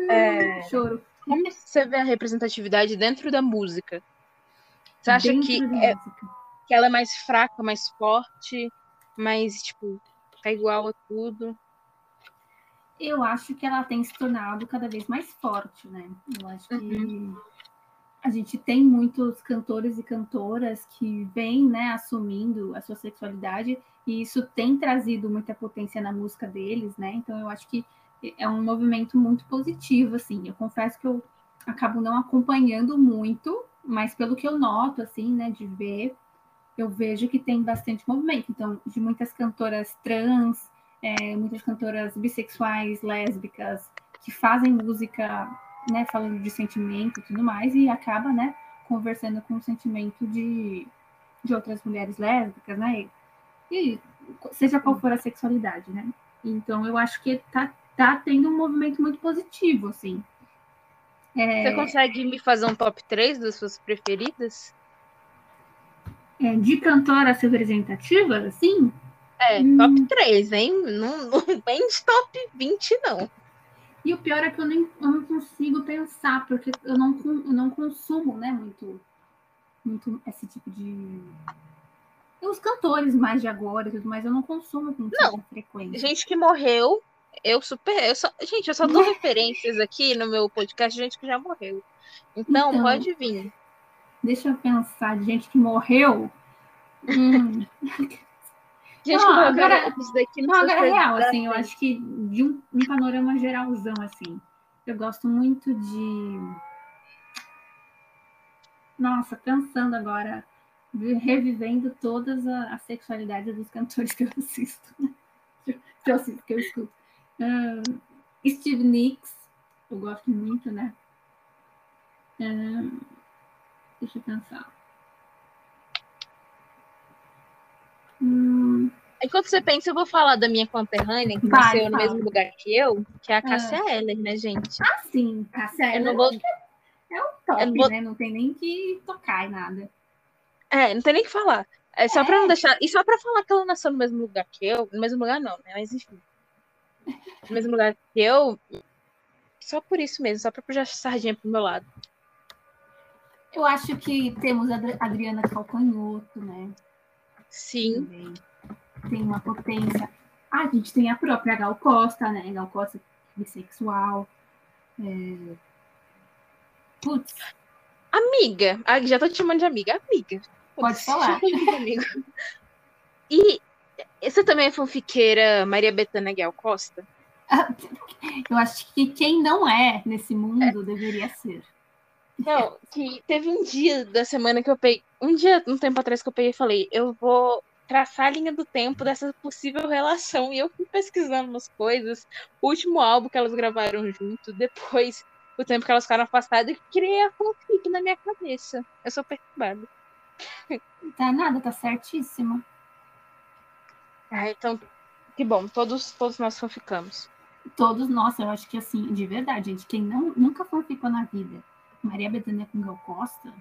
É, Choro. como você vê a representatividade dentro da música? Você acha Dentro que, é- música. que ela é mais fraca, mais forte, mais, tipo, tá igual a tudo? Eu acho que ela tem se tornado cada vez mais forte, né? Eu acho que Uhum. a gente tem muitos cantores e cantoras que vêm, né, assumindo a sua sexualidade e isso tem trazido muita potência na música deles, né? Então eu acho que é um movimento muito positivo, assim. Eu confesso que eu acabo não acompanhando muito, mas pelo que eu noto, assim, né, de ver, eu vejo que tem bastante movimento. Então, de muitas cantoras trans, é, muitas cantoras bissexuais, lésbicas, que fazem música, né, falando de sentimento e tudo mais, e acaba, né, conversando com o sentimento de, de outras mulheres lésbicas, né, e, seja qual for a sexualidade, né. Então, eu acho que tá, tá tendo um movimento muito positivo, assim. É, Você consegue me fazer um top 3 das suas preferidas? É, de cantoras representativas, assim, É, Hum. top 3, hein? Não, <laughs> não vem de top 20, não. E o pior é que eu, nem, eu não consigo pensar, porque eu não, eu não consumo, né, muito, muito esse tipo de, os cantores mais de agora e tudo mais, eu não consumo com tanta frequência. Gente que morreu, eu super. Eu só, gente, eu só dou <laughs> referências aqui no meu podcast de gente que já morreu. Então, Então. pode vir. Deixa eu pensar, de gente que morreu. Hum, <laughs> Gente Não, agora- isso daqui não, agora é real, assim, eu acho que de um, um panorama geralzão, assim. Eu gosto muito de. Nossa, pensando agora, revivendo todas a, a sexualidade dos cantores que eu assisto. <laughs> Que eu assisto, que eu escuto. Ahn, Steve Nicks, eu gosto muito, né? Ahn, deixa eu pensar. Hum, Enquanto você pensa, eu vou falar da minha conterrânea, que Vai, nasceu no fala. mesmo lugar que eu, que é a Ah. Cássia Eller, né, gente? sim, Cássia Eu não vou. é o top, eu não vou- né? Não tem nem que tocar em nada. É, não tem nem o que falar. É só pra não deixar. E só pra falar que ela nasceu no mesmo lugar que eu. No mesmo lugar, não, né? Mas enfim. No mesmo lugar que eu. Só por isso mesmo, só pra puxar sardinha pro meu lado. Eu acho que temos a Adri- Adriana Calcanhoto, né? Sim. Também. Tem uma potência. Ah, a gente tem a própria Gal Costa, né? Gal Costa bissexual. É... Putz, Amiga. Ah, já tô te chamando de amiga. Amiga. Pode falar. amigo. E você também é fanfiqueira Maria Bethânia Gal Costa? eu acho que quem não é nesse mundo deveria ser. Não, que teve um dia da semana que eu peguei. Um dia, um tempo atrás, que eu peguei e falei, eu vou traçar a linha do tempo dessa possível relação. E eu fui pesquisando umas coisas. O último álbum que elas gravaram junto, depois o tempo que elas ficaram afastadas, e criei a fanfic na minha cabeça. Eu sou perturbada. Tá nada, tá certíssima. Ah, então, que bom, todos, todos nós fanficamos. Todos, nossa, eu acho que assim, de verdade, gente, quem não, nunca fanficou na vida, Maria Bethânia com Gal Costa,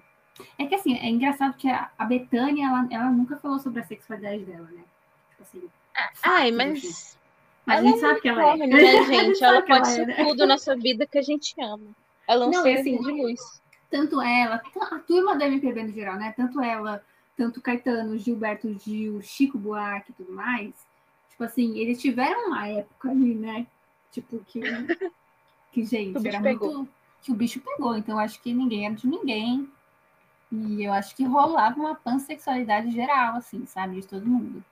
é que assim, é engraçado que a, a Bethânia, ela, ela nunca falou sobre a sexualidade dela, né? Tipo assim. Ai, fatos, assim. mas. Mas a gente sabe que ela é. né, <laughs> gente? Ela pode é, ser né? tudo nessa vida que a gente ama. Ela é Não, ser e assim, de luz. Tanto ela, a turma da MPB no geral, né? Tanto ela, tanto Caetano, Gilberto Gil, Chico Buarque e tudo mais. Tipo assim, eles tiveram uma época ali, né? Tipo, que, <laughs> que gente, era pegou. muito. Que o bicho pegou. Então, eu acho que ninguém era de ninguém. E eu acho que rolava uma pansexualidade geral, assim, sabe? De todo mundo.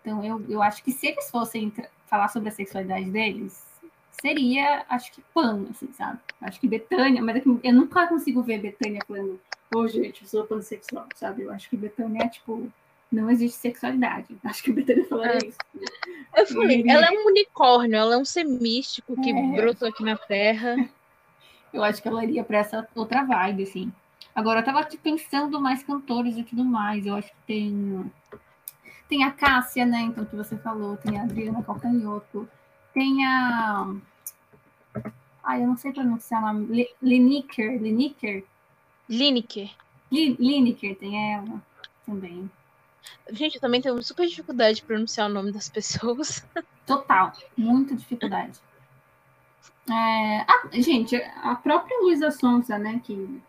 Então, eu, eu acho que se eles fossem falar sobre a sexualidade deles, seria, acho que pan, assim, sabe? Acho que Betânia, mas é eu nunca consigo ver Betânia falando, ô gente, eu sou pansexual, sabe? Eu acho que Betânia é tipo, não existe sexualidade. <laughs> Acho que Betânia falaria É. isso. Eu falei, ela é um unicórnio, ela é um ser místico que É. brotou aqui na Terra. <laughs> Eu acho que ela iria pra essa outra vibe, assim. Agora, eu tava aqui pensando mais cantores e tudo mais. Eu acho que tem. Tem a Cássia, né? Então, que você falou. Tem a Adriana Calcanhoto. Tem a. Ai, eu não sei pronunciar o nome. Le- Lineker. Lineker. Lineker. Li- Lineker, tem ela também. Gente, eu também tenho super dificuldade de pronunciar o nome das pessoas. <laughs> Total. Muita dificuldade. É, a- gente, a própria Luísa Sonza, né? Que,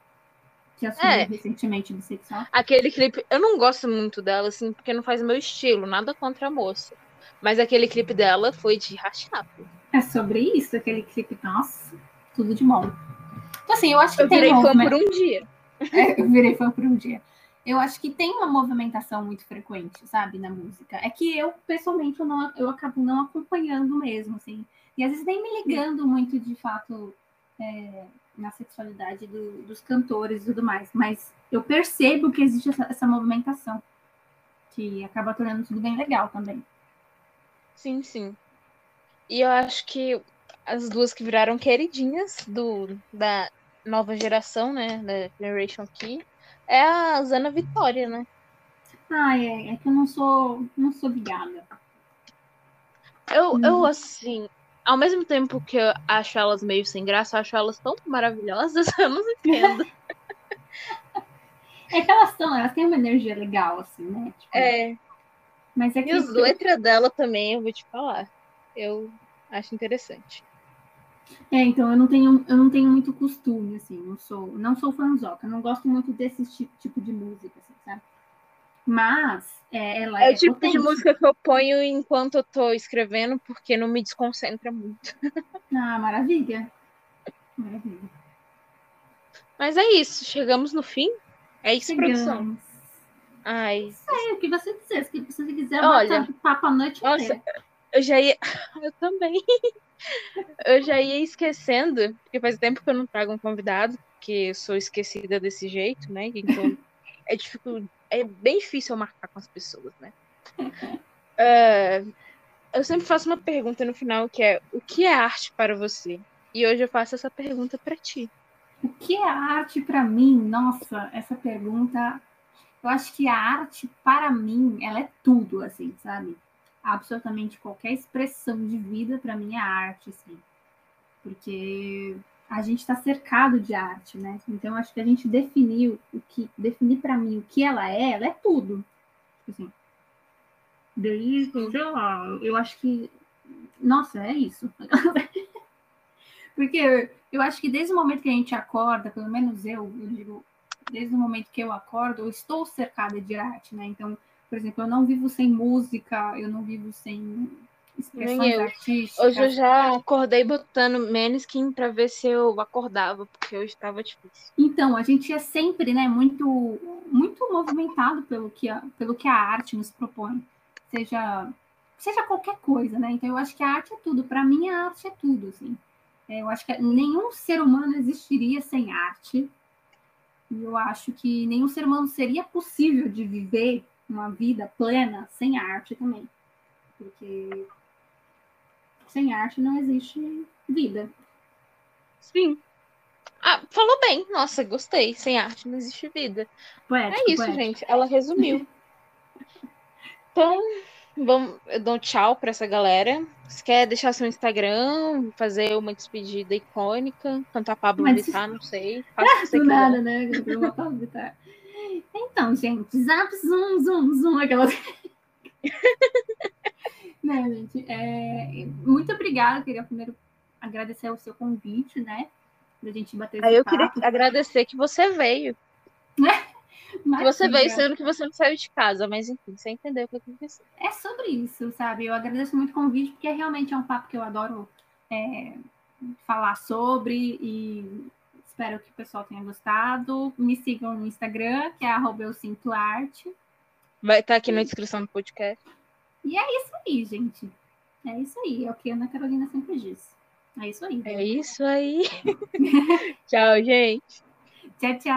que assumiu É. recentemente bissexual. Aquele clipe, eu não gosto muito dela, assim, porque não faz meu estilo, nada contra a moça. Mas aquele clipe dela foi de rachar. pô. É sobre isso, aquele clipe. Nossa, tudo de bom. Então, assim, eu acho que Eu tem virei fã por um dia. <laughs> É, eu virei fã por um dia. Eu acho que tem uma movimentação muito frequente, sabe, na música. É que eu, pessoalmente, eu, não, eu acabo não acompanhando mesmo, assim. E às vezes nem me ligando muito, de fato, é, na sexualidade do- dos cantores e tudo mais. Mas eu percebo que existe essa, essa movimentação. Que acaba tornando tudo bem legal também. Sim, sim. E eu acho que as duas que viraram queridinhas do, da nova geração, né? Da Generation Key, é a Zana Vitória, né? Ah, é, é que eu não sou, não sou ligada. Eu, Hum. eu, assim, ao mesmo tempo que eu acho elas meio sem graça, eu acho elas tão maravilhosas, <laughs> eu não entendo. É que elas são, elas têm uma energia legal, assim, né? Tipo, É, Mas é que e as letras dela também, eu vou te falar. Eu acho interessante. É, então eu não tenho, eu não tenho muito costume, assim, não sou, não sou fanzoca, não gosto muito desse ti- tipo de música, assim, sabe? Mas é, ela É é, o tipo potente. de música que eu ponho enquanto eu tô escrevendo, porque não me desconcentra muito. Ah, maravilha. Maravilha. Mas é isso, chegamos no fim. É isso, produção. Chegamos. Ai, É o que você quiser. Se você quiser, Olha, bota papo a noite nossa, inteira. eu já ia. <laughs> Eu também. Eu já ia esquecendo, porque faz tempo que eu não trago um convidado, porque eu sou esquecida desse jeito, né? Então <laughs> é, dificu... é bem difícil eu marcar com as pessoas, né? <laughs> É, Eu sempre faço uma pergunta no final que é: o que é arte para você? E hoje eu faço essa pergunta para ti. O que é arte para mim? Nossa, essa pergunta. Eu acho que a arte, para mim, ela é tudo, assim, sabe? Absolutamente qualquer expressão de vida, para mim, é arte, assim. Porque a gente está cercado de arte, né? Então, acho que a gente definiu o que. Definir para mim o que ela é, ela é tudo. Tipo assim. Daí, sei lá, eu acho que. Nossa, é isso. <laughs> Porque eu acho que desde o momento que a gente acorda, pelo menos eu, eu digo, desde o momento que eu acordo, eu estou cercada de arte, né? Então, por exemplo, eu não vivo sem música, eu não vivo sem expressões Nem eu. Hoje eu já acordei botando Maneskin para ver se eu acordava, porque hoje estava difícil. Então, a gente é sempre, né, muito, muito movimentado pelo que, a, pelo que a arte nos propõe, seja, seja qualquer coisa, né? Então, eu acho que a arte é tudo. Para mim, a arte é tudo, assim. É, eu acho que nenhum ser humano existiria sem arte. E eu acho que nenhum ser humano seria possível de viver uma vida plena sem arte também. Porque sem arte não existe vida. Sim. Ah, falou bem. Nossa, gostei. Sem arte não existe vida. Poético, É isso, poético. gente. Ela resumiu. Então, vamos, eu dou um tchau pra essa galera. Você quer deixar seu Instagram, fazer uma despedida icônica, cantar Pablo Mas- Vittar, não sei. <laughs> Faça você Do nada, né? Tá. Então, gente, zap, zoom, zoom, zoom, aquelas. <laughs> né, gente? É... Muito obrigada. Queria primeiro agradecer o seu convite, né? Da gente bater Aí eu queria papo. agradecer que você veio. Que você veio sendo que você não saiu de casa, mas enfim, você entendeu o que aconteceu. É sobre isso, sabe? Eu agradeço muito o convite, porque realmente é um papo que eu adoro é, falar sobre e espero que o pessoal tenha gostado. Me sigam no Instagram, que é arroba eu sinto arte. Vai estar aqui na descrição do podcast. E é isso aí, gente. É isso aí. É o que a Ana Carolina sempre diz. É isso aí. É isso aí. <laughs> Tchau, gente. Tchau, tchau.